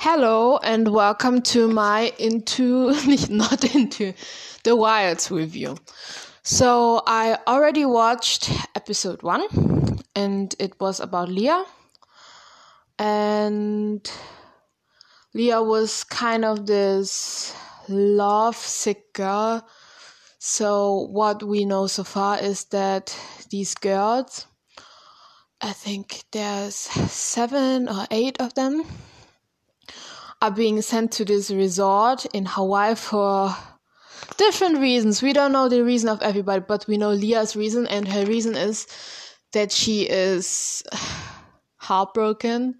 Hello and welcome to my into not into the Wilds review. So I already watched episode 1 and it was about Leah and Leah was kind of this love sick girl. So what we know so far is that these girls I think there's 7 or 8 of them are being sent to this resort in Hawaii for different reasons. We don't know the reason of everybody, but we know Leah's reason, and her reason is that she is heartbroken.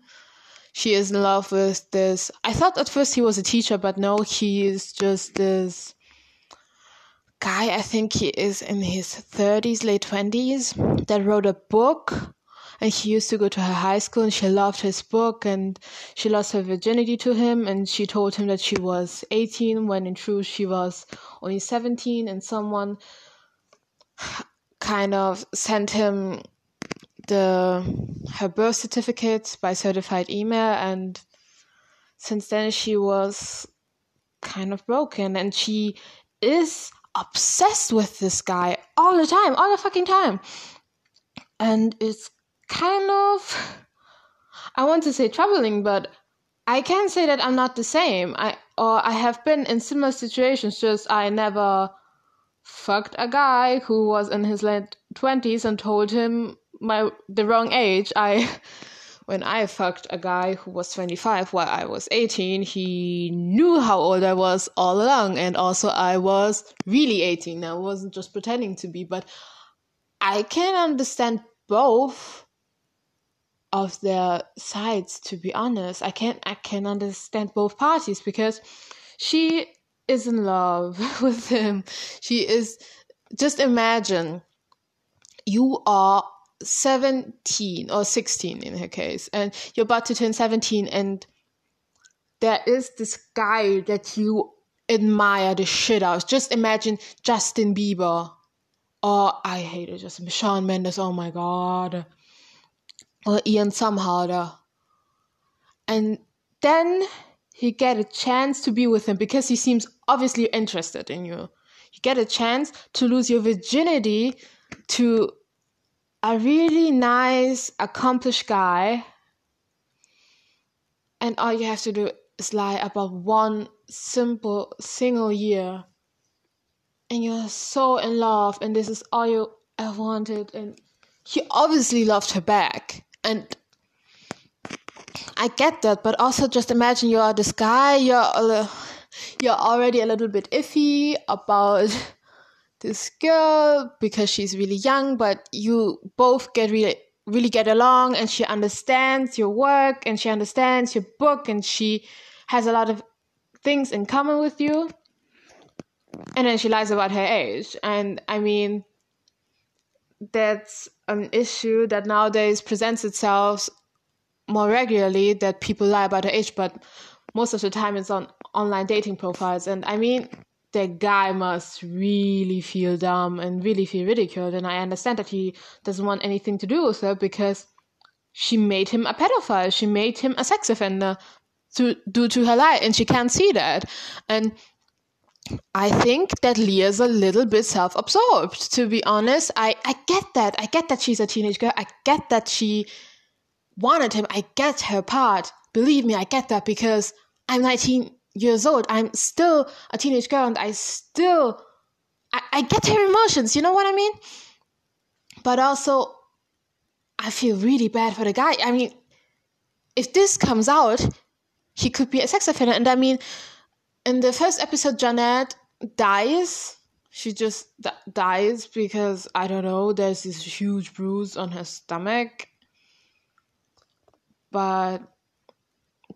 She is in love with this. I thought at first he was a teacher, but no, he is just this guy. I think he is in his 30s, late 20s, that wrote a book and she used to go to her high school and she loved his book and she lost her virginity to him and she told him that she was 18 when in truth she was only 17 and someone kind of sent him the her birth certificate by certified email and since then she was kind of broken and she is obsessed with this guy all the time all the fucking time. And it's kind of I want to say troubling, but I can say that I'm not the same. I or I have been in similar situations, just I never fucked a guy who was in his late twenties and told him my the wrong age. I when I fucked a guy who was 25 while I was 18, he knew how old I was all along, and also I was really 18. I wasn't just pretending to be, but I can understand both of their sides to be honest. I can i can understand both parties because she is in love with him. She is just imagine you are 17 or 16 in her case and you're about to turn 17 and there is this guy that you admire the shit out just imagine justin bieber. Or i hate it just shawn mendes oh my god or Ian Somerhalder. And then you get a chance to be with him because he seems obviously interested in you. You get a chance to lose your virginity to a really nice, accomplished guy. And all you have to do is lie about one simple single year. And you're so in love, and this is all you ever wanted. And he obviously loved her back and I get that, but also just imagine you're this guy, you're you're already a little bit iffy about this girl because she's really young, but you both get really really get along and she understands your work and she understands your book and she has a lot of things in common with you. And then she lies about her age. And I mean that's an issue that nowadays presents itself more regularly that people lie about their age, but most of the time it's on online dating profiles. And I mean, the guy must really feel dumb and really feel ridiculed. And I understand that he doesn't want anything to do with her because she made him a pedophile. She made him a sex offender to due to her lie, and she can't see that. And I think that Leah's a little bit self absorbed, to be honest. I, I get that. I get that she's a teenage girl. I get that she wanted him. I get her part. Believe me, I get that because I'm 19 years old. I'm still a teenage girl and I still. I, I get her emotions, you know what I mean? But also, I feel really bad for the guy. I mean, if this comes out, he could be a sex offender. And I mean, in the first episode, Janet dies. She just d- dies because I don't know. There's this huge bruise on her stomach, but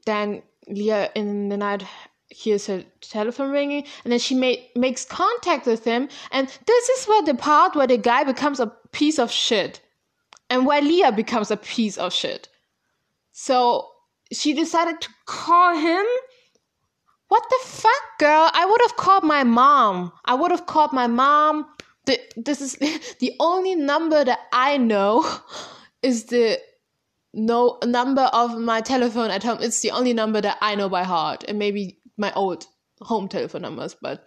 then Leah in the night hears her telephone ringing, and then she made makes contact with him, and this is where the part where the guy becomes a piece of shit, and where Leah becomes a piece of shit. So she decided to call him what the fuck, girl? I would have called my mom. I would have called my mom. The, this is the only number that I know is the a number of my telephone at home. It's the only number that I know by heart, and maybe my old home telephone numbers, but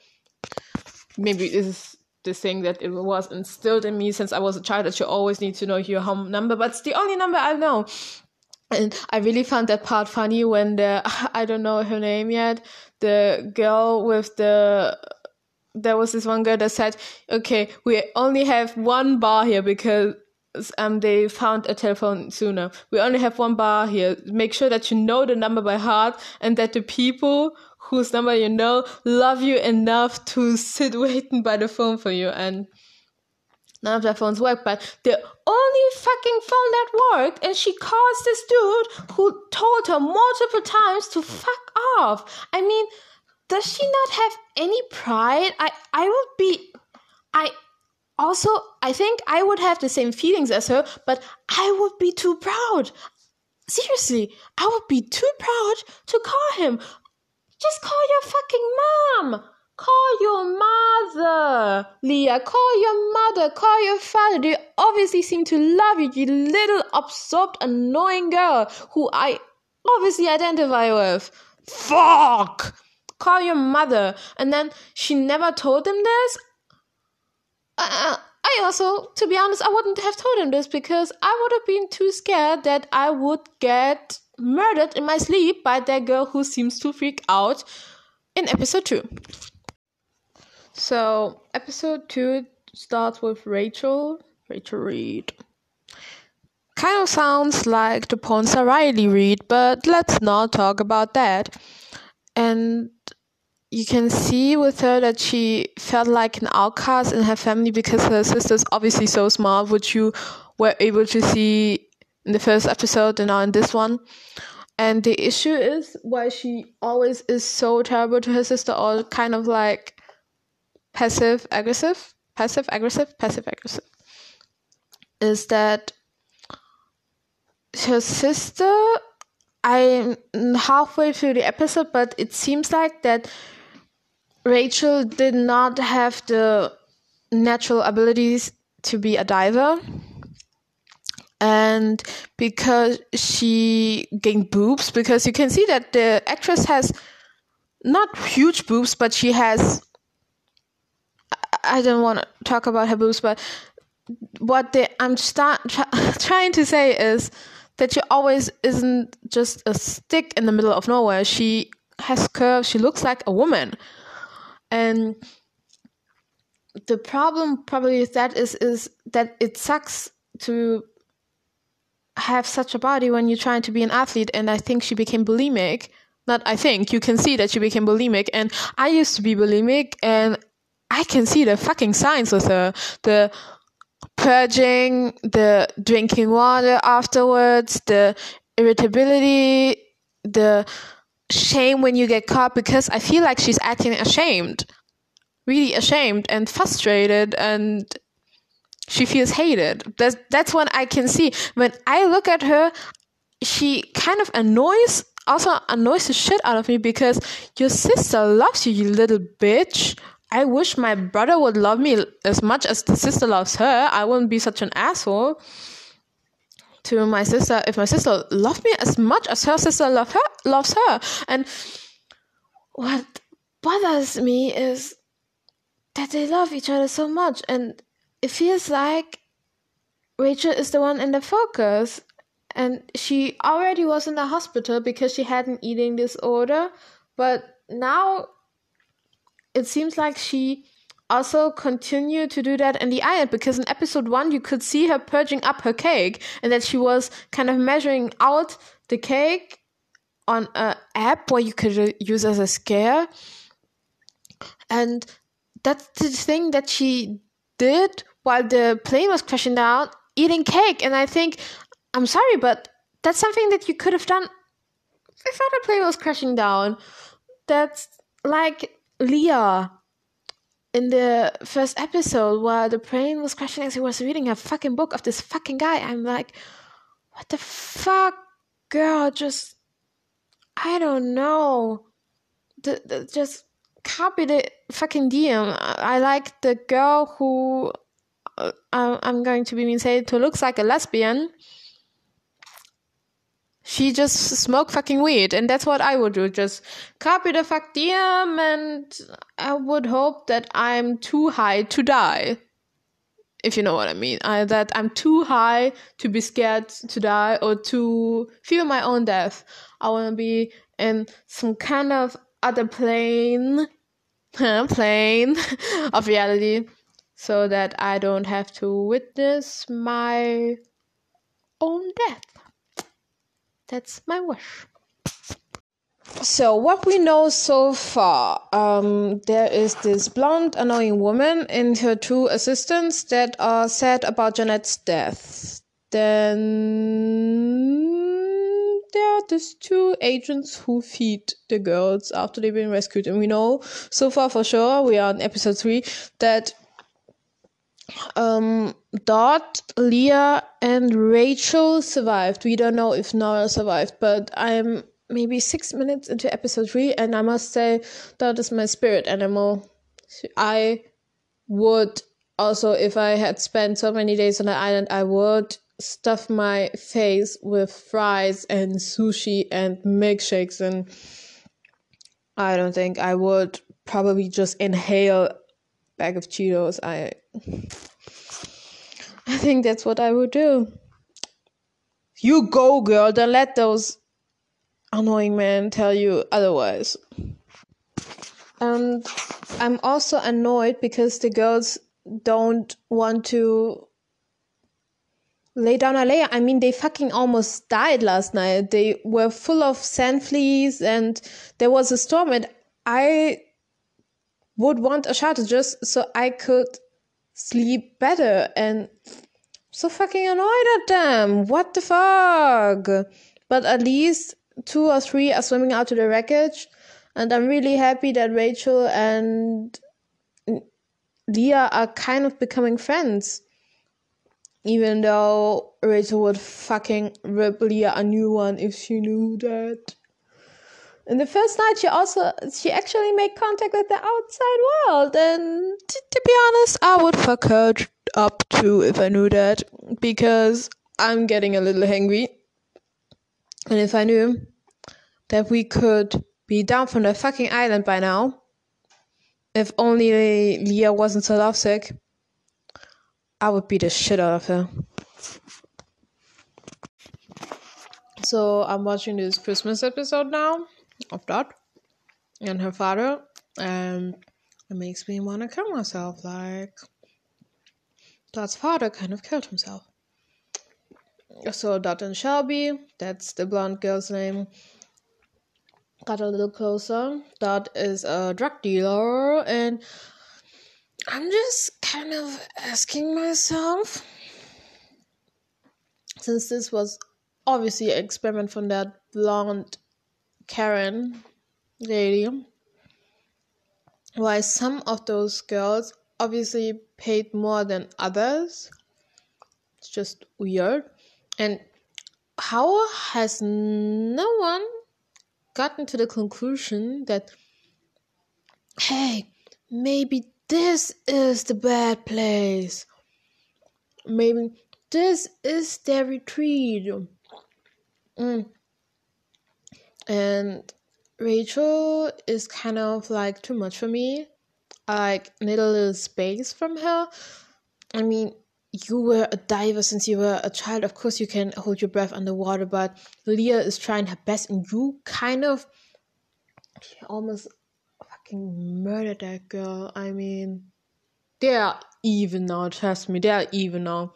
maybe this is the thing that it was instilled in me since I was a child that you always need to know your home number, but it's the only number I know. And I really found that part funny when the I don't know her name yet, the girl with the there was this one girl that said, "Okay, we only have one bar here because um they found a telephone sooner. We only have one bar here. Make sure that you know the number by heart and that the people whose number you know love you enough to sit waiting by the phone for you and." None of their phones work, but the only fucking phone that worked, and she calls this dude who told her multiple times to fuck off. I mean, does she not have any pride? I I would be I also I think I would have the same feelings as her, but I would be too proud. Seriously, I would be too proud to call him. Just call your fucking mom. Call your mother, Leah. Call your mother. Call your father. They obviously seem to love you, you little absorbed, annoying girl who I obviously identify with. Fuck! Call your mother. And then she never told him this. Uh, I also, to be honest, I wouldn't have told him this because I would have been too scared that I would get murdered in my sleep by that girl who seems to freak out in episode 2. So, episode 2 starts with Rachel, Rachel Reid. Kind of sounds like the Ponsa Riley Reid, but let's not talk about that. And you can see with her that she felt like an outcast in her family because her sister's obviously so smart, which you were able to see in the first episode and now in this one. And the issue is why she always is so terrible to her sister, or kind of like passive aggressive, passive aggressive, passive aggressive, is that her sister. I'm halfway through the episode, but it seems like that Rachel did not have the natural abilities to be a diver. And because she gained boobs, because you can see that the actress has not huge boobs, but she has. I don't want to talk about her boobs, but what the, I'm start, try, trying to say is that she always isn't just a stick in the middle of nowhere. She has curves. She looks like a woman. And the problem probably with that is is that it sucks to have such a body when you're trying to be an athlete. And i think she became bulimic. Not i think. You can see that she became bulimic. And i used to be bulimic. And i can see the fucking signs with her. The purging the drinking water afterwards the irritability the shame when you get caught because I feel like she's acting ashamed, really ashamed and frustrated, and she feels hated. That's that's what I can see when I look at her. She kind of annoys, also annoys the shit out of me because your sister loves you, you little bitch. I wish my brother would love me as much as the sister loves her. I wouldn't be such an asshole to my sister if my sister loved me as much as her sister love her loves her. And what bothers me is that they love each other so much. And it feels like Rachel is the one in the focus. And she already was in the hospital because she had an eating disorder but now it seems like she also continued to do that in the island because in episode one you could see her purging up her cake and that she was kind of measuring out the cake on an app where you could use as a scare. And that's the thing that she did while the plane was crashing down eating cake. And i think i'm sorry but that's something that you could have done before the plane was crashing down. That's like leah in the first episode where the plane was crashing and he was reading a fucking book of this fucking guy, I'm like, what the fuck, girl? Just, I don't know. The, the, just copy the fucking DM. I, I like the girl who uh, I'm going to be mean say to looks like a lesbian. She just smoked fucking weed, and that's what I would do. Just copy the fuck DM, and I would hope that I'm too high to die. If you know what I mean, I, that I'm too high to be scared to die or to feel my own death. I want to be in some kind of other plane, plane of reality, so that I don't have to witness my own death. That's my wish. So, what we know so far, um, there is this blonde, annoying woman and her two assistants that are sad about Jeanette's death. Then there are these two agents who feed the girls after they've been rescued. And we know so far for sure, we are in episode 3, that um, Dot, Leah, and Rachel survived. We don't know if Nora survived, but I'm maybe six minutes into episode three, and I must say that is my spirit animal. I would also, if I had spent so many days on the island, I would stuff my face with fries and sushi and milkshakes, and I don't think I would probably just inhale bag of Cheetos. I I think that's what I would do. You go, girl. Don't let those annoying men tell you otherwise. And I'm also annoyed because the girls don't want to lay down a layer. I mean, they fucking almost died last night. They were full of sand fleas and there was a storm, and I would want a shelter just so I could sleep better and so fucking annoyed at them. What the fuck? But at least two or three are swimming out to the wreckage, and I'm really happy that Rachel and Leah are kind of becoming friends. Even though Rachel would fucking rip Leah a new one if she knew that. In the first night, she also she actually made contact with the outside world, and t- to be honest, I would fuck her up too if I knew that, because I'm getting a little hangry, and if I knew that we could be down from the fucking island by now, if only Leah wasn't so lovesick, I would beat the shit out of her. So I'm watching this Christmas episode now of Dot and her father, and it makes me want to kill myself. Like, Dot's father kind of killed himself. So, Dot and Shelby, that's the blonde girl's name, got a little closer. Dot is a drug dealer, and I'm just kind of asking myself since this was obviously an experiment from that blonde Karen lady, why some of those girls obviously paid more than others. It's just weird. And how has no one gotten to the conclusion that, hey, maybe this is the bad place? Maybe this is their retreat. Mm and Rachel is kind of like too much for me. I like need a little space from her. I mean, you were a diver since you were a child. Of course, you can hold your breath underwater, but Leah is trying her best, and you kind of almost fucking murdered that girl. I mean, they are even now. Trust me, they are even now.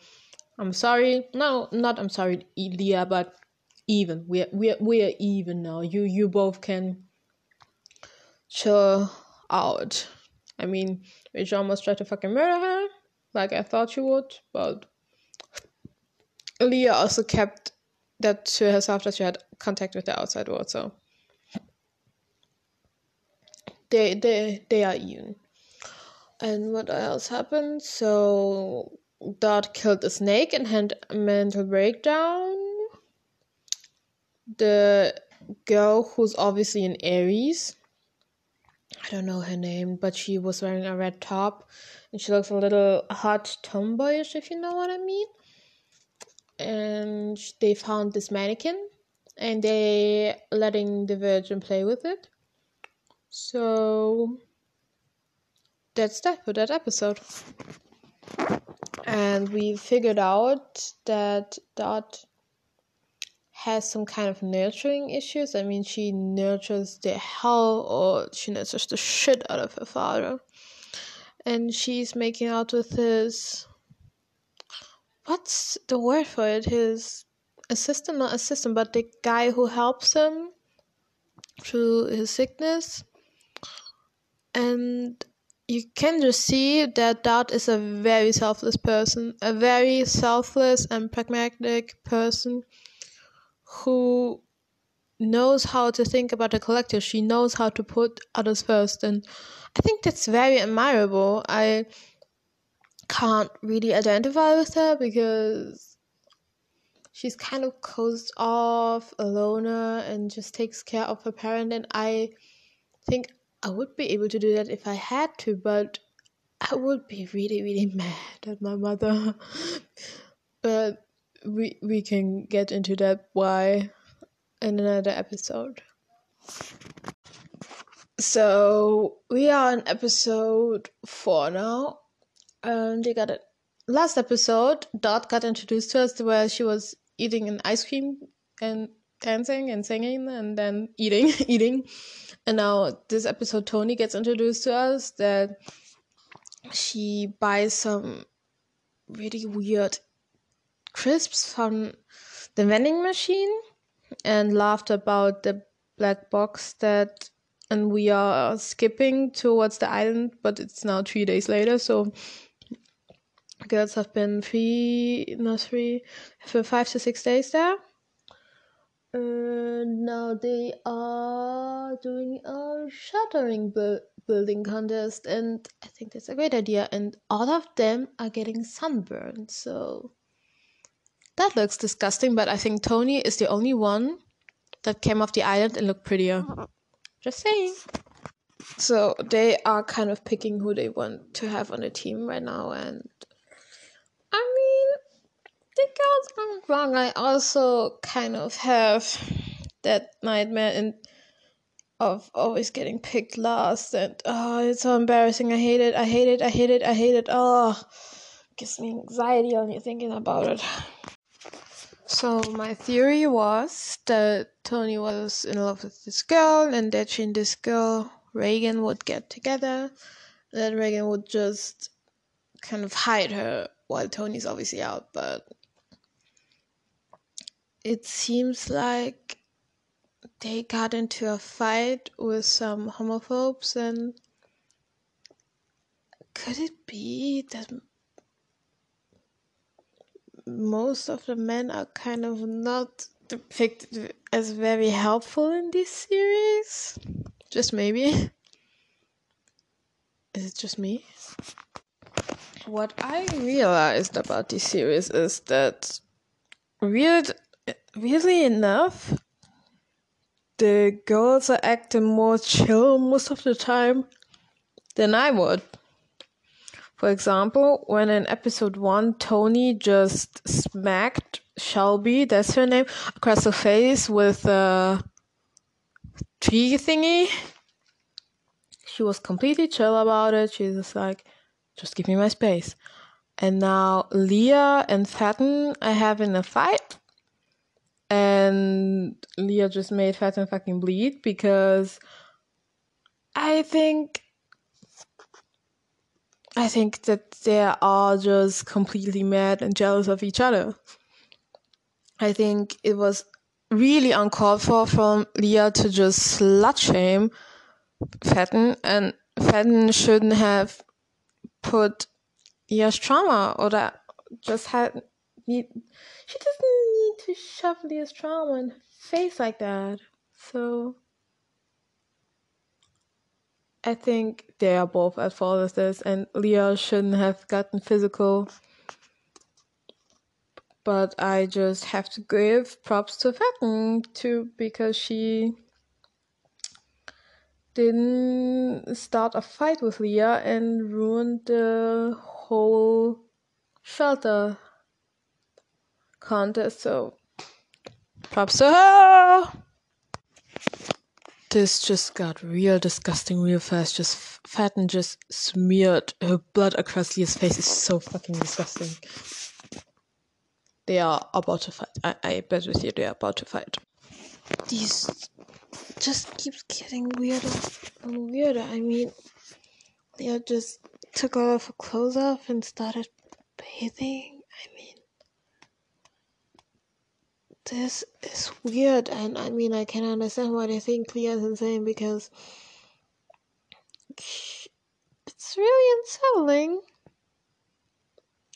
I'm sorry. No, not I'm sorry, Leah, but even. We're we're we're even now. You you both can chill out. I mean, Rachel almost tried to fucking murder her, like I thought she would, but Leah also kept that to herself that she had contact with the outside world, so they they they are even. And what else happened? So Dot killed the snake and had a mental breakdown the girl who's obviously an Aries. I don't know her name, but she was wearing a red top and she looks a little hot tomboyish, if you know what I mean. And they found this mannequin and they letting the Virgin play with it. So that's that for that episode. And we figured out that Dot has some kind of nurturing issues. I mean, she nurtures the hell or she nurtures the shit out of her father. And she's making out with his. What's the word for it? His assistant, not assistant, but the guy who helps him through his sickness. And you can just see that Dot is a very selfless person, a very selfless and pragmatic person who knows how to think about the collective. She knows how to put others first, and I think that's very admirable. I can't really identify with her because she's kind of closed off, a loner, and just takes care of her parent. And I think I would be able to do that if I had to, but I would be really, really mad at my mother. but we we can get into that why in another episode. So we are on episode four now. And they got it. Last episode, Dot got introduced to us where she was eating an ice cream and dancing and singing and then eating, eating. And now this episode, Toni gets introduced to us that she buys some really weird crisps from the vending machine and laughed about the black box that and we are skipping towards the island but it's now three days later so girls have been three no three for five to six days there. And now they are doing a shuttering bu- building contest and i think that's a great idea and all of them are getting sunburned so that looks disgusting, but I think Toni is the only one that came off the island and looked prettier. Just saying. So they are kind of picking who they want to have on the team right now, and I mean, the girls aren't wrong. I also kind of have that nightmare in of always getting picked last, and oh, it's so embarrassing. I hate it. I hate it. I hate it. I hate it. Oh, gives me anxiety only thinking about it. So my theory was that Toni was in love with this girl and that she and this girl, Reagan, would get together. That Reagan would just kind of hide her while Toni's obviously out, but it seems like they got into a fight with some homophobes and could it be that most of the men are kind of not depicted as very helpful in this series. Just maybe. Is it just me? What I realized about this series is that weird weirdly enough the girls are acting more chill most of the time than I would. For example, when in episode one, Toni just smacked Shelby, that's her name, across the face with a tree thingy, she was completely chill about it. She was like, just give me my space. And now Leah and Fatin are having a fight. And Leah just made Fatin fucking bleed because I think I think that they are just completely mad and jealous of each other. I think it was really uncalled for from Leah to just slut shame Fatin, and Fatin shouldn't have put Leah's trauma or that just had need. She doesn't need to shove Leah's trauma in her face like that. So I think they are both at fault of this, and Leah shouldn't have gotten physical. But I just have to give props to Fatin too because she didn't start a fight with Leah and ruined the whole shelter contest. So Props to her! This just got real disgusting real fast. Just Fatin just smeared her blood across Leah's face. It's so fucking disgusting. They are about to fight. I, I bet with you they are about to fight. These just keeps getting weirder and weirder. I mean, Leah just took all of her clothes off and started bathing. I mean, this is weird, and I mean, I can understand why they think Leah is insane because it's really unsettling.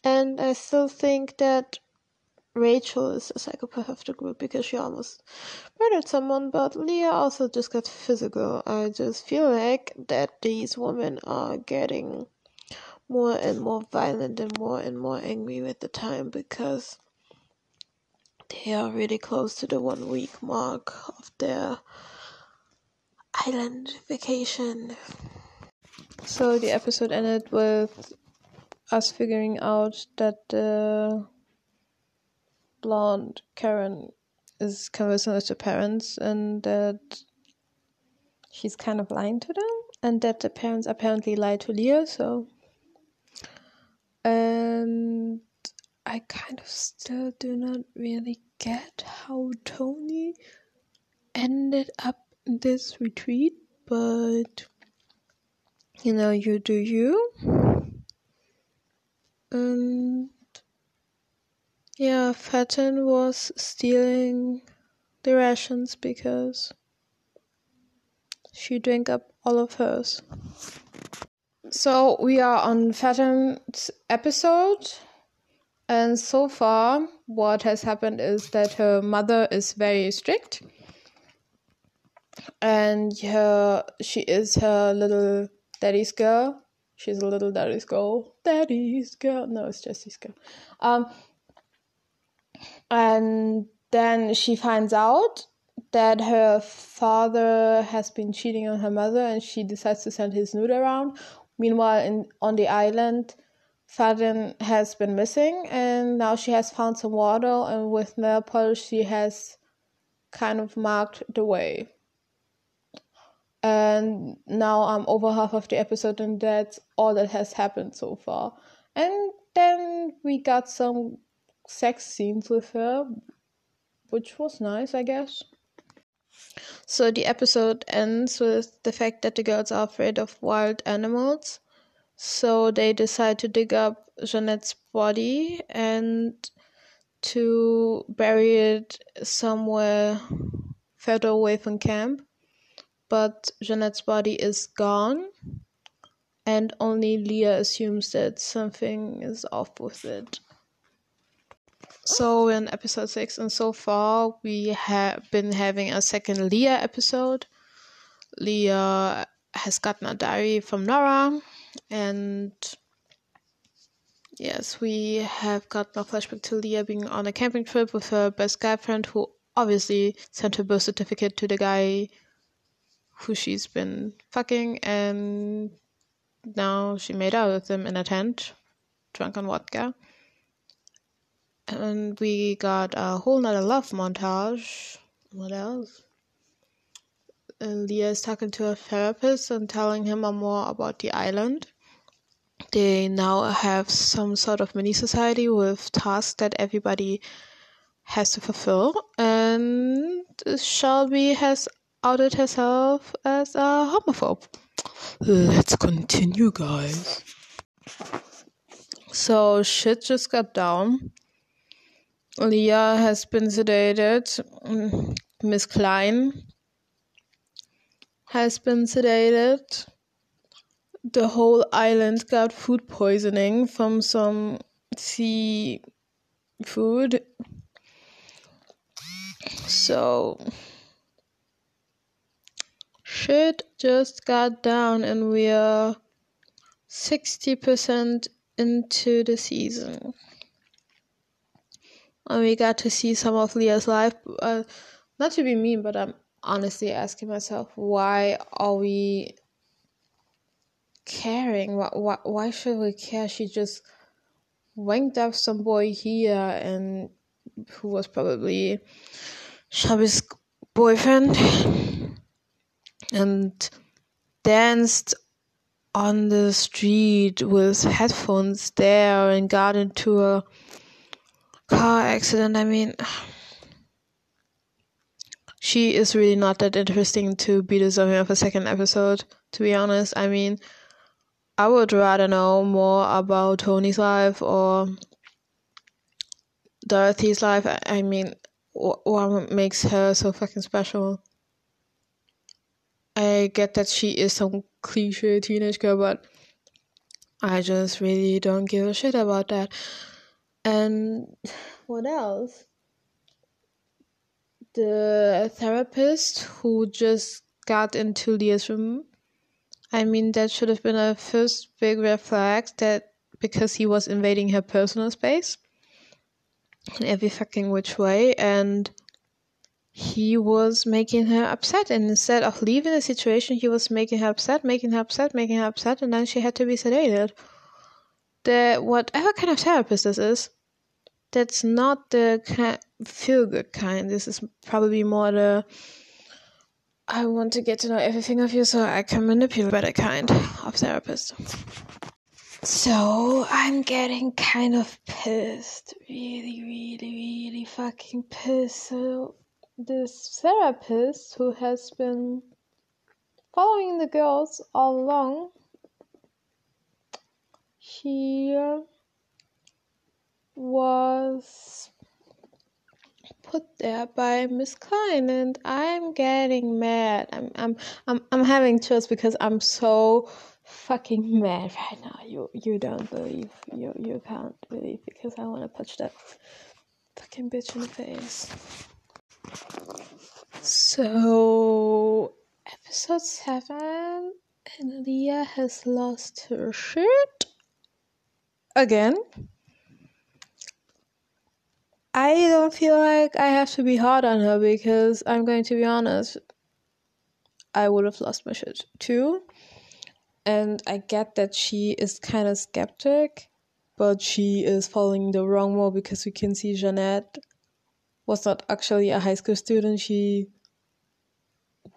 And I still think that Rachel is a psychopath of the group because she almost murdered someone, but Leah also just got physical. I just feel like that these women are getting more and more violent and more and more angry with the time because they are really close to the one week mark of their island vacation. So the episode ended with us figuring out that the blonde Karen is conversing with the parents and that she's kind of lying to them and that the parents apparently lied to Leah, so and I kind of still do not really get how Toni ended up in this retreat, but you know, you do you. And yeah, Fatin was stealing the rations because she drank up all of hers. So we are on Fatin's episode and so far, what has happened is that her mother is very strict, and her she is her little daddy's girl. She's a little daddy's girl. Daddy's girl. No, it's Jesse's girl. Um, and then she finds out that her father has been cheating on her mother, and she decides to send his nude around. Meanwhile, in on the island, Fatin has been missing, and now she has found some water, and with nail polish, she has kind of marked the way. And now I'm over half of the episode, and that's all that has happened so far. And then we got some sex scenes with her, which was nice, I guess. So the episode ends with the fact that the girls are afraid of wild animals so they decide to dig up Jeanette's body and to bury it somewhere further away from camp. But Jeanette's body is gone, and only Leah assumes that something is off with it. So, in episode 6, and so far, we have been having a second Leah episode. Leah has gotten a diary from Nora and yes, we have gotten a flashback to Leah being on a camping trip with her best guy friend who obviously sent her birth certificate to the guy who she's been fucking and now she made out with him in a tent, drunk on vodka. And we got a whole nother love montage. What else? And Leah is talking to a therapist and telling him more about the island. They now have some sort of mini society with tasks that everybody has to fulfill, and Shelby has outed herself as a homophobe. Let's continue, guys. So shit just got down. Leah has been sedated. Mm, Miss Klein has been sedated. The whole island got food poisoning from some sea food. So shit just got down and we are 60% into the season. And we got to see some of Leah's life. Uh, not to be mean, but I'm honestly asking myself why are we caring why, why, why should we care she just wanked up some boy here and who was probably Shelby's boyfriend and danced on the street with headphones there and got into a car accident. I mean, she is really not that interesting to be deserving of a second episode, to be honest. I mean, I would rather know more about Toni's life or Dorothy's life. I mean, what makes her so fucking special? I get that she is some cliche teenage girl, but I just really don't give a shit about that. And what else? The therapist who just got into Leah's room. I mean, that should have been a first big red flag that because he was invading her personal space in every fucking which way. And he was making her upset and instead of leaving the situation he was making her upset making her upset making her upset and then she had to be sedated the whatever kind of therapist this is that's not the kind, feel good kind. This is probably more the i want to get to know everything of you so i can manipulate better kind of therapist. So i'm getting kind of pissed. Really really really fucking pissed. So this therapist who has been following the girls all along she uh, was put there by Miss Klein and I'm getting mad. I'm I'm I'm I'm having chills because I'm so fucking mad right now. You you don't believe you you can't believe because I wanna punch that fucking bitch in the face. So, episode 7, and Leah has lost her shirt again. I don't feel like I have to be hard on her because I'm going to be honest. I would have lost my shit too. And I get that she is kind of skeptic, but she is following the wrong mode because we can see Jeanette was not actually a high school student. She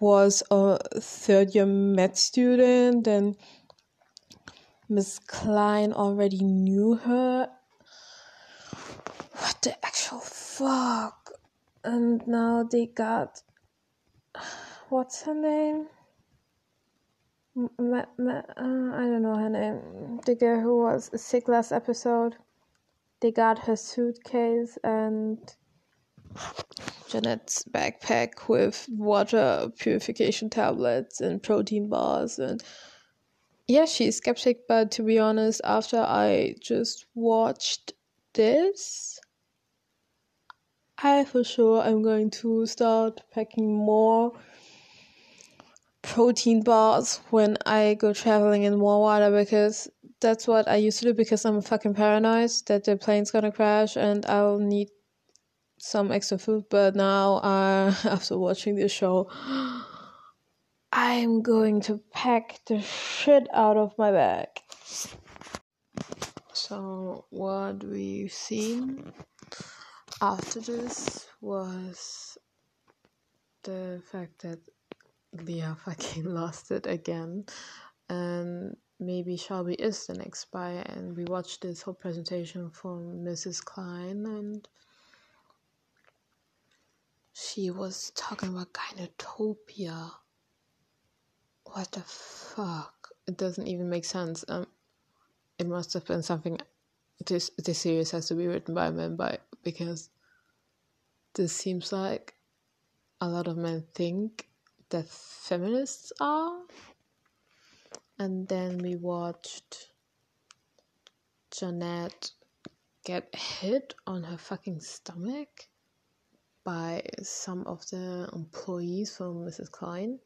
was a third year med student, and Miss Klein already knew her. What the actual fuck? And now they got. What's her name? Uh, I don't know her name. The girl who was sick last episode. They got her suitcase and Jeanette's backpack with water purification tablets and protein bars and yeah, she's skeptic, but to be honest, after I just watched this, I for sure am going to start packing more protein bars when I go traveling in more water because that's what I used to do because I'm fucking paranoid that the plane's gonna crash and I'll need some extra food, but now uh, after watching this show, I'm going to pack the shit out of my bag. So, what we've seen after this was the fact that Leah fucking lost it again, and maybe Shelby is the next spy. And we watched this whole presentation from Mrs. Klein, and she was talking about gynotopia. What the fuck? It doesn't even make sense. Um, it must have been something. This this series has to be written by men, by because this seems like a lot of men think that feminists are. And then we watched Jeanette get hit on her fucking stomach by some of the employees from Mrs. Klein.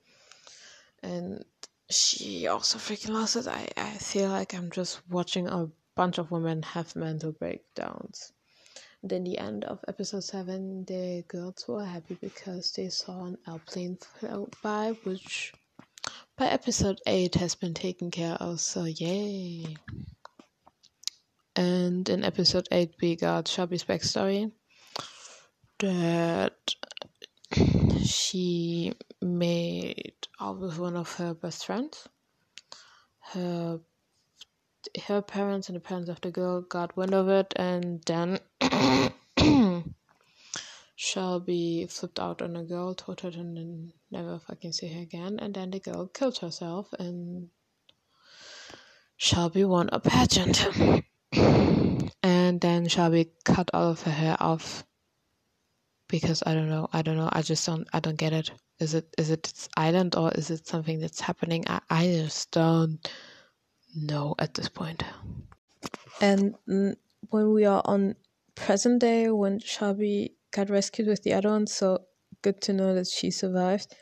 And she also freaking lost it. I, I feel like I'm just watching a bunch of women have mental breakdowns. And in the end of episode 7, the girls were happy because they saw an airplane float by, which by episode 8 has been taken care of, so yay! And in episode 8, we got Shelby's backstory that she made out with one of her best friends. Her her parents and the parents of the girl got wind of it, and then Shelby flipped out on the girl, told her to never fucking see her again, and then the girl killed herself, and Shelby won a pageant. and then Shelby cut all of her hair off because I don't know, I don't know, I just don't, I don't get it. Is it is it island or is it something that's happening? I, I just don't know at this point. And when we are on present day, when Shelby got rescued with the other one, so good to know that she survived.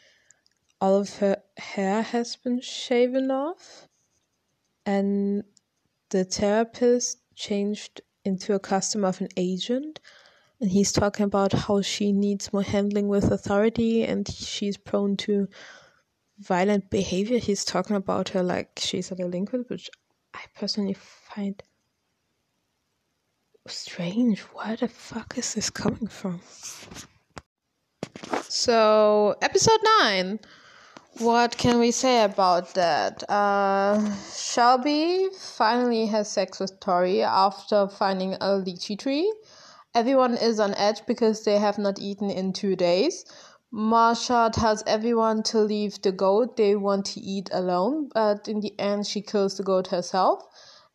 All of her hair has been shaven off, and the therapist changed into a customer of an agent. And he's talking about how she needs more handling with authority and she's prone to violent behavior. He's talking about her like she's a delinquent, which I personally find strange. Where the fuck is this coming from? So, episode 9. What can we say about that? Uh, Shelby finally has sex with Toni after finding a lychee tree. Everyone is on edge because they have not eaten in two days. Marsha tells everyone to leave the goat they want to eat alone, but in the end, she kills the goat herself.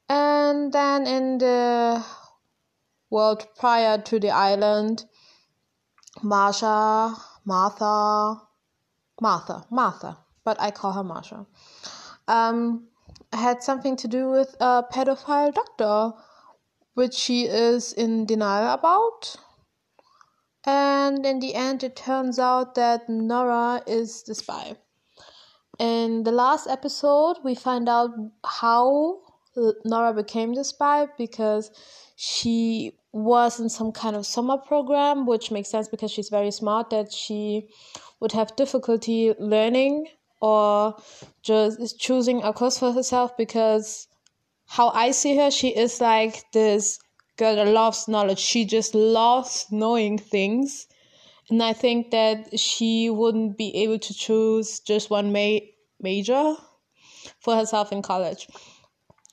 And then in the world prior to the island, Marsha, Martha, Martha, Martha, but I call her Marsha, um, had something to do with a pedophile doctor, which she is in denial about. And in the end, it turns out that Nora is the spy. In the last episode, we find out how Nora became the spy because she was in some kind of summer program, which makes sense because she's very smart, that she would have difficulty learning or just choosing a course for herself because how I see her, she is like this girl that loves knowledge. She just loves knowing things. And I think that she wouldn't be able to choose just one ma- major for herself in college.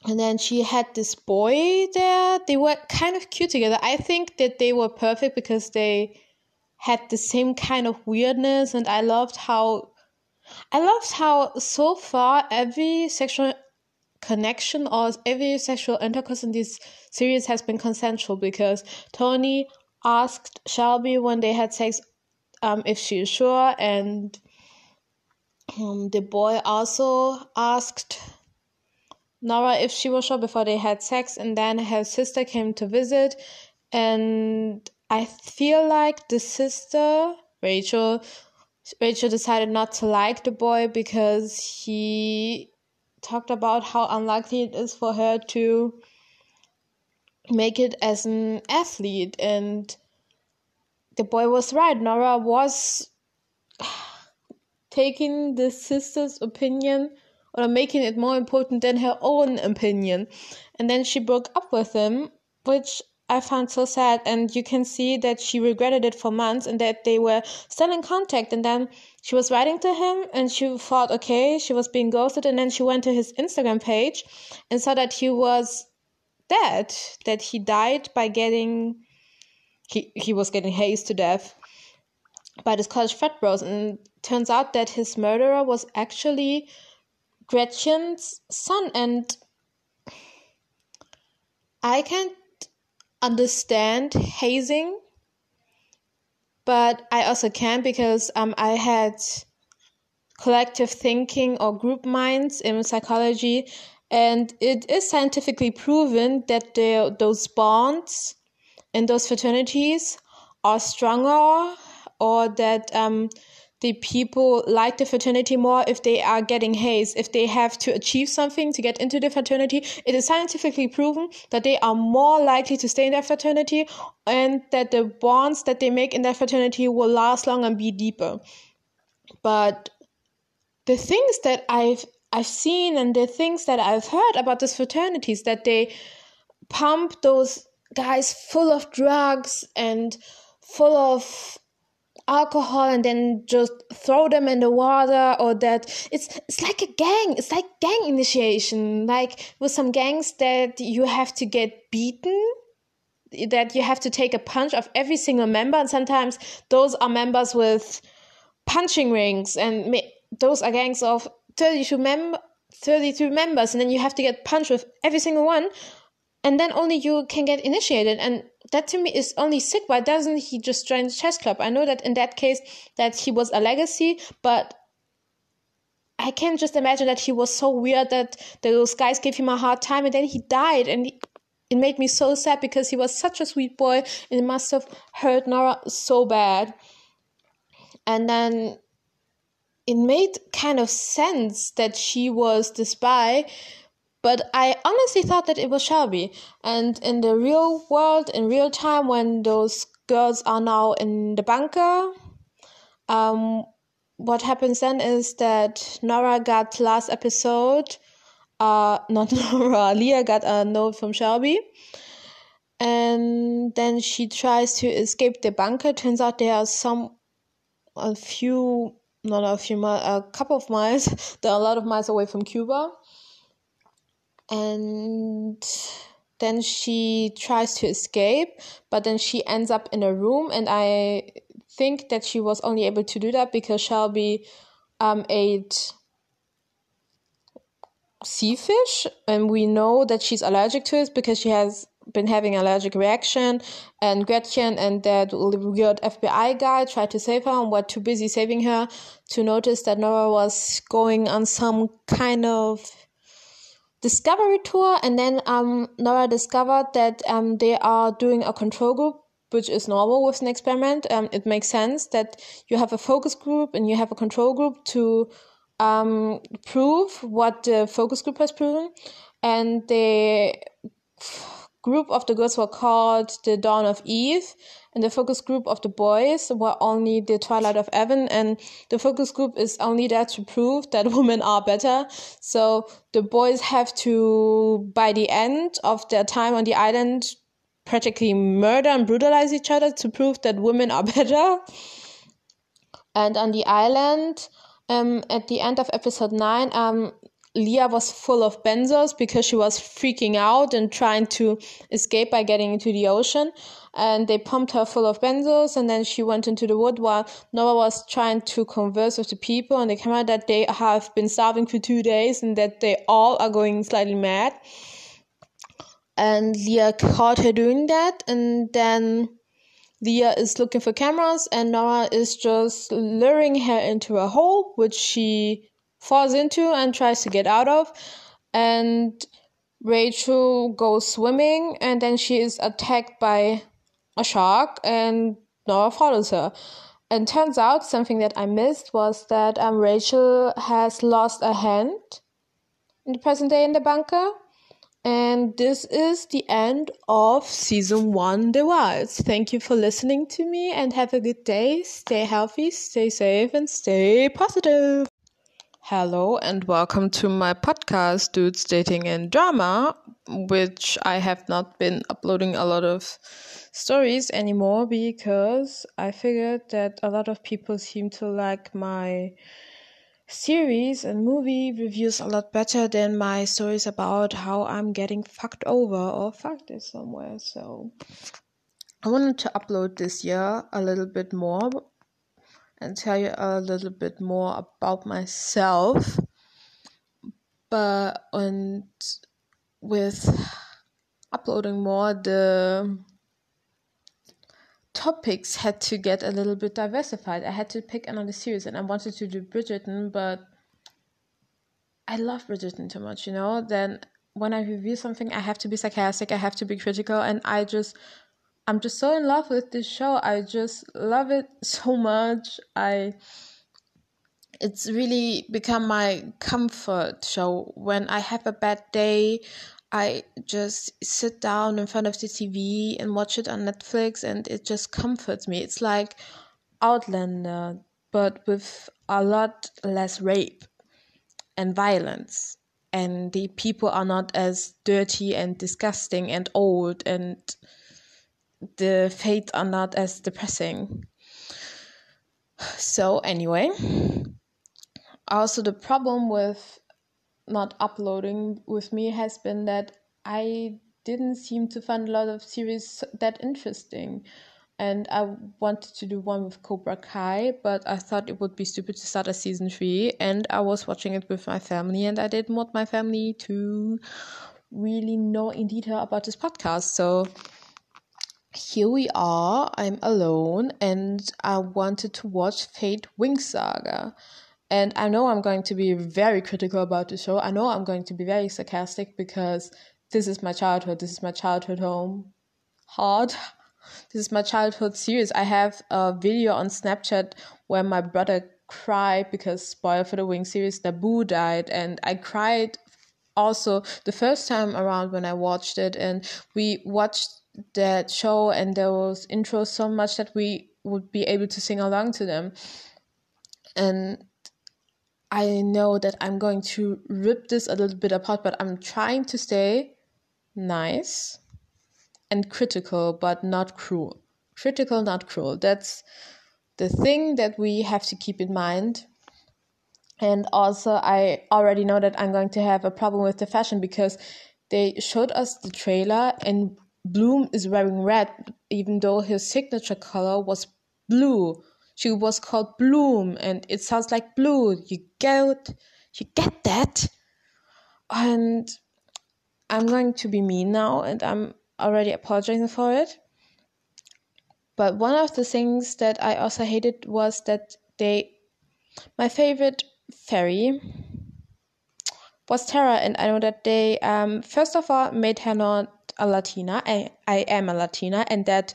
And then she had this boy there. They were kind of cute together. I think that they were perfect because they had the same kind of weirdness and I loved how I loved how so far every sexual connection or every sexual intercourse in this series has been consensual because Toni asked Shelby when they had sex um, if she is sure, and um, the boy also asked Nora if she was sure before they had sex, and then her sister came to visit, and I feel like the sister Rachel Rachel decided not to like the boy because he talked about how unlikely it is for her to make it as an athlete. And the boy was right. Nora was taking the sister's opinion or making it more important than her own opinion. And then she broke up with him which I found so sad. And you can see that she regretted it for months and that they were still in contact. And then she was writing to him and she thought, okay, she was being ghosted. And then she went to his Instagram page and saw that he was dead, that he died by getting, he, he was getting hazed to death by this college frat bros. And turns out that his murderer was actually Gretchen's son. And I can't understand hazing, but I also can because um, I had collective thinking or group minds in psychology, and it is scientifically proven that those bonds in those fraternities are stronger or that um, the people like the fraternity more if they are getting hazed, if they have to achieve something to get into the fraternity. It is scientifically proven that they are more likely to stay in their fraternity and that the bonds that they make in their fraternity will last long and be deeper. But the things that I've I've seen and the things that I've heard about these fraternities that they pump those guys full of drugs and full of alcohol and then just throw them in the water or that. It's it's like a gang it's like gang initiation like with some gangs that you have to get beaten that you have to take a punch of every single member and sometimes those are members with punching rings and those are gangs of 32 mem 32 members and then you have to get punched with every single one and then only you can get initiated and that to me is only sick. Why doesn't he just join the chess club? I know that in that case that he was a legacy but i can't just imagine that he was so weird that those guys gave him a hard time and then he died. And he, it made me so sad because he was such a sweet boy and it must have hurt nora so bad. And then it made kind of sense that she was the spy but I honestly thought that it was Shelby. And in the real world, in real time, when those girls are now in the bunker, um, what happens then is that Nora got last episode, uh, not Nora, Leah got a note from Shelby. And then she tries to escape the bunker. Turns out there are some, a few, not a few miles, a couple of miles, there are a lot of miles away from Cuba and then she tries to escape, but then she ends up in a room, and I think that she was only able to do that because Shelby um, ate sea fish, and we know that she's allergic to it because she has been having allergic reaction and Gretchen and that weird FBI guy tried to save her and were too busy saving her to notice that Nora was going on some kind of discovery tour and then um, Nora discovered that um, they are doing a control group which is normal with an experiment. Um, it makes sense that you have a focus group and you have a control group to um, prove what the focus group has proven. And the group of the girls were called the Dawn of Eve and the focus group of the boys were only the Twilight of Evan, and the focus group is only there to prove that women are better. So the boys have to, by the end of their time on the island, practically murder and brutalize each other to prove that women are better. And on the island, um, at the end of episode 9, um, Leah was full of benzos because she was freaking out and trying to escape by getting into the ocean. And they pumped her full of benzos, and then she went into the wood while Nora was trying to converse with the people on the camera that they have been starving for two days and that they all are going slightly mad. And Leah caught her doing that, and then Leah is looking for cameras, and Nora is just luring her into a hole, which she falls into and tries to get out of. And Rachel goes swimming and then she is attacked by a shark and Nora follows her. And turns out something that I missed was that um, Rachel has lost a hand in the present day in the bunker. And this is the end of season one, The Wilds. Thank you for listening to me and have a good day. Stay healthy, stay safe, and stay positive. Hello and welcome to my podcast, Dudes Dating and Drama, which I have not been uploading a lot of stories anymore because I figured that a lot of people seem to like my series and movie reviews a lot better than my stories about how I'm getting fucked over or fucked somewhere. So I wanted to upload this year a little bit more and tell you a little bit more about myself. But and with uploading more, the topics had to get a little bit diversified. I had to pick another series, and I wanted to do Bridgerton, but I love Bridgerton too much, you know. Then when I review something, I have to be sarcastic, I have to be critical, and I just I'm just so in love with this show. I just love it so much. I it's really become my comfort show. When I have a bad day, I just sit down in front of the TV and watch it on Netflix and it just comforts me. It's like Outlander, but with a lot less rape and violence. And the people are not as dirty and disgusting and old and the fates are not as depressing. So, anyway, also the problem with not uploading with me has been that I didn't seem to find a lot of series that interesting. And I wanted to do one with Cobra Kai, but I thought it would be stupid to start a season three. And I was watching it with my family, and I didn't want my family to really know in detail about this podcast. So here we are. I'm alone, and I wanted to watch Fate Winx Saga. And I know I'm going to be very critical about the show. I know I'm going to be very sarcastic because this is my childhood. This is my childhood home. Hard. This is my childhood series. I have a video on Snapchat where my brother cried because spoiler for the Winx series, Boo died, and I cried also the first time around when I watched it, and we watched that show, and those intros so much that we would be able to sing along to them, and I know that I'm going to rip this a little bit apart, but I'm trying to stay nice and critical, but not cruel. Critical, not cruel. That's the thing that we have to keep in mind. And also, I already know that I'm going to have a problem with the fashion because they showed us the trailer and Bloom is wearing red, even though his signature color was blue. She was called Bloom, and it sounds like blue. You get, you get that? And I'm going to be mean now, and I'm already apologizing for it. But one of the things that I also hated was that they, my favorite fairy was Terra, and I know that they, um, first of all, made her not a Latina. I, I am a Latina, and that,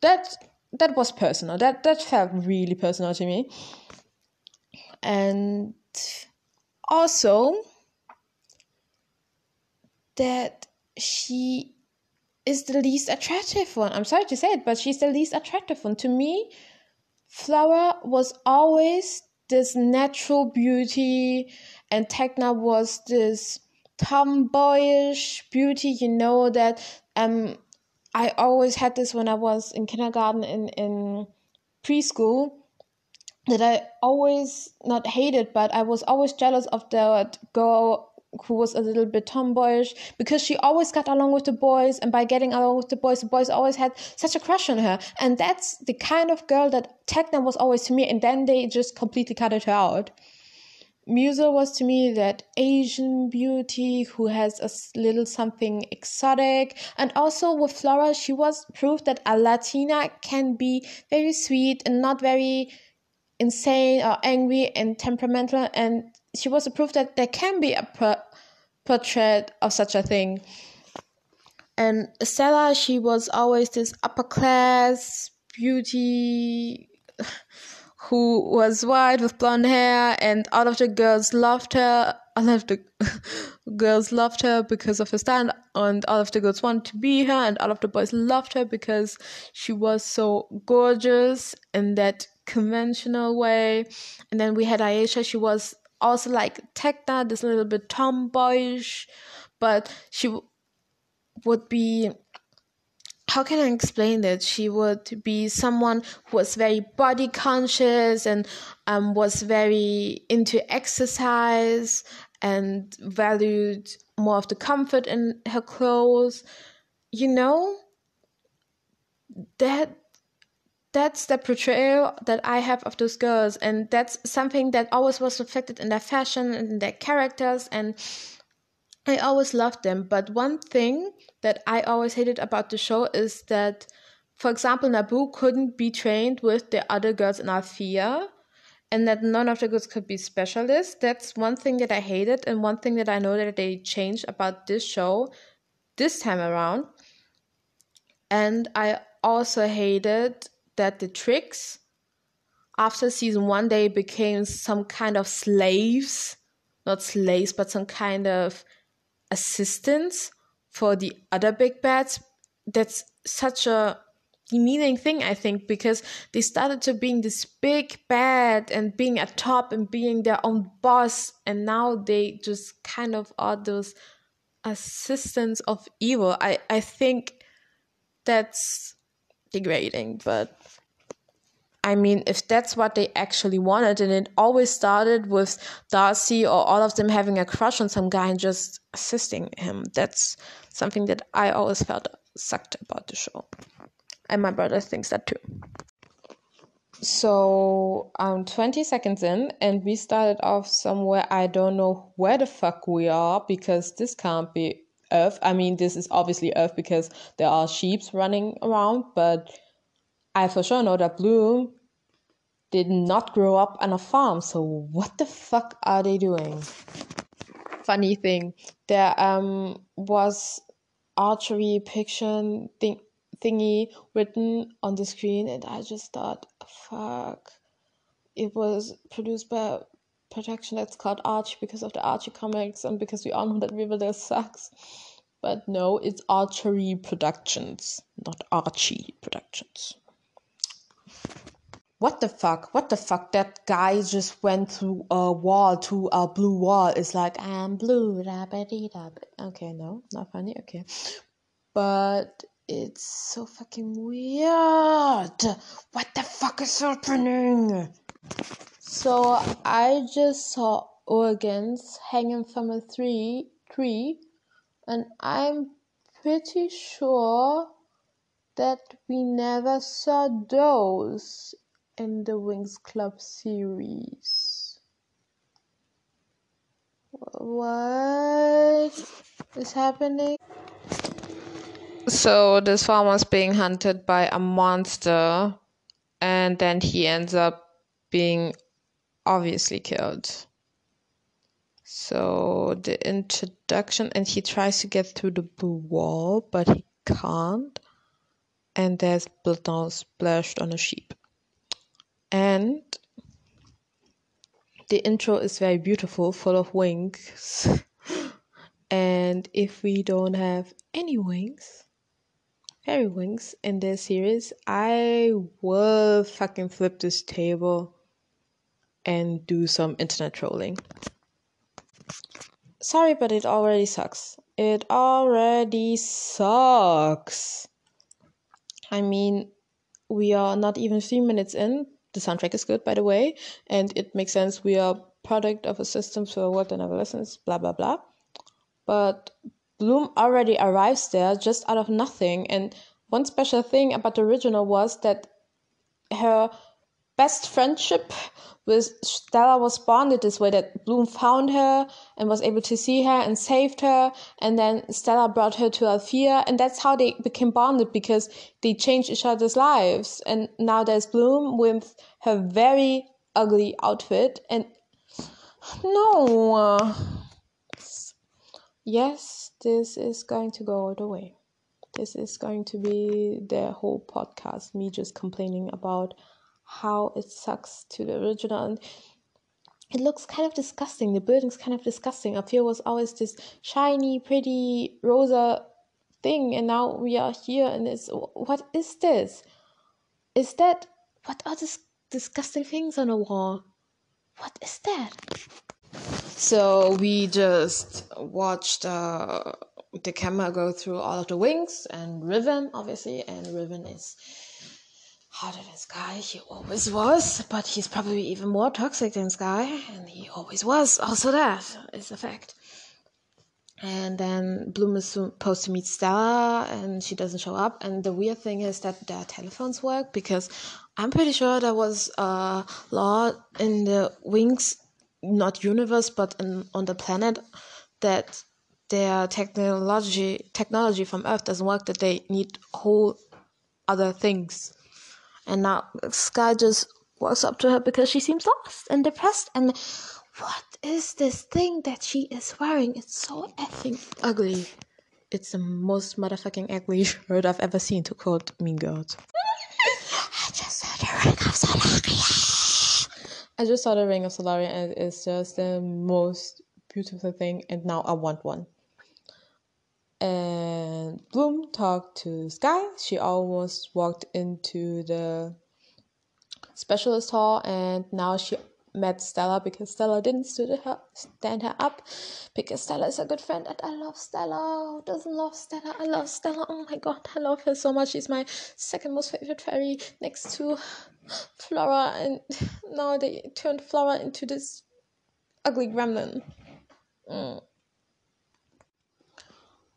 that, that was personal. That that felt really personal to me. And also that she is the least attractive one. I'm sorry to say it, but she's the least attractive one. To me, Flora was always this natural beauty, and Tecna was this tomboyish beauty. You know that um, I always had this when I was in kindergarten in in preschool that I always not hated, but I was always jealous of that girl who was a little bit tomboyish because she always got along with the boys and by getting along with the boys the boys always had such a crush on her and that's the kind of girl that Tecna was always to me and then they just completely cut her out Musa was to me that Asian beauty who has a little something exotic. And also with Flora, she was proof that a Latina can be very sweet and not very insane or angry and temperamental. And she was a proof that there can be a portrait of such a thing. And Stella, she was always this upper class beauty who was white with blonde hair, and all of the girls loved her. All of the girls loved her because of her stand, and all of the girls wanted to be her, and all of the boys loved her because she was so gorgeous in that conventional way. And then we had Ayesha, she was also like Tecna, this little bit tomboyish, but she would be. How can I explain that? She would be someone who was very body conscious and um, was very into exercise and valued more of the comfort in her clothes. You know, that that's the portrayal that I have of those girls, and that's something that always was reflected in their fashion and in their characters, and I always loved them. But one thing that I always hated about the show is that, for example, Naboo couldn't be trained with the other girls in Alfea, and that none of the girls could be specialists. That's one thing that I hated, and one thing that I know that they changed about this show this time around. And I also hated that the Trix after season one they became some kind of slaves not slaves but some kind of assistants for the other big bats. That's such a demeaning thing i think because they started to being this big bad and being at top and being their own boss and now they just kind of are those assistants of evil. I i think that's degrading but I mean, if that's what they actually wanted, and it always started with Darcy or all of them having a crush on some guy and just assisting him, that's something that I always felt sucked about the show. And my brother thinks that too. So I'm 20 seconds in, and we started off somewhere I don't know where the fuck we are because this can't be Earth. I mean, this is obviously Earth because there are sheeps running around, but I for sure know that Bloom did not grow up on a farm. So what the fuck are they doing? Funny thing, there um was archery picture thing thingy written on the screen, and I just thought, fuck. It was produced by production that's called Archie because of the Archie comics and because we all know that Riverdale sucks. But no, it's Archery Productions, not Archie Productions. What the fuck? What the fuck? That guy just went through a wall to a blue wall. It's like, I'm blue. da ba dee da. Okay, no, not funny. Okay. But it's so fucking weird. What the fuck is happening? So I just saw organs hanging from a tree, tree, and I'm pretty sure that we never saw those in the Winx Club series. What is happening? So this farmer's being hunted by a monster, and then he ends up being obviously killed. So the introduction, and he tries to get through the blue wall, but he can't. And there's blood splashed on a sheep. And the intro is very beautiful, full of wings. and if we don't have any wings, fairy wings in this series, I will fucking flip this table and do some internet trolling. Sorry, but it already sucks. It already sucks. I mean, we are not even three minutes in. The soundtrack is good, by the way, and it makes sense. We are product of a system for worked on adolescence, blah blah blah. But Bloom already arrives there just out of nothing, and one special thing about the original was that her best friendship with Stella was bonded this way that Bloom found her and was able to see her and saved her. And then Stella brought her to Alfea. And that's how they became bonded because they changed each other's lives. And now there's Bloom with her very ugly outfit. And no. Uh, yes, this is going to go all the way. This is going to be the whole podcast, me just complaining about how it sucks to the original and it looks kind of disgusting. The building's kind of disgusting. up here was always this shiny, pretty, rosa thing, and now we are here, and it's what is this? Is that what are these disgusting things on the wall? What is that? So we just watched uh, the camera go through all of the wings and Riven, obviously, and Riven is harder than Sky. He always was, but he's probably even more toxic than Sky, and he always was. Also, that is a fact. And then Bloom is supposed to meet Stella, and she doesn't show up. And the weird thing is that their telephones work because I'm pretty sure there was a law in the Winx, not universe, but in, on the planet, that their technology technology from Earth doesn't work. That they need whole other things and now Sky just walks up to her because she seems lost and depressed. And what is this thing that she is wearing? It's so effing ugly. It's the most motherfucking ugly shirt I've ever seen, to quote Mean Girls. I just saw the ring of Solaria. I just saw the ring of Solaria, and it's just the most beautiful thing. And now I want one and Bloom talked to Sky. She almost walked into the specialist hall, and now she met Stella because Stella didn't her, stand her up because Stella is a good friend and I love Stella. Who doesn't love Stella? I love Stella. Oh my god, I love her so much. She's my second most favorite fairy next to Flora, and now they turned Flora into this ugly gremlin. Mm.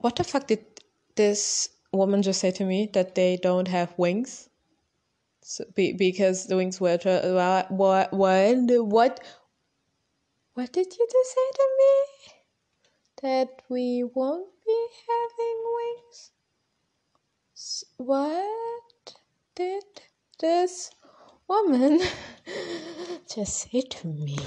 What the fuck did this woman just say to me that they don't have wings? So, be, because the wings were what what what what did you just say to me? That we won't be having wings. What did this woman just say to me?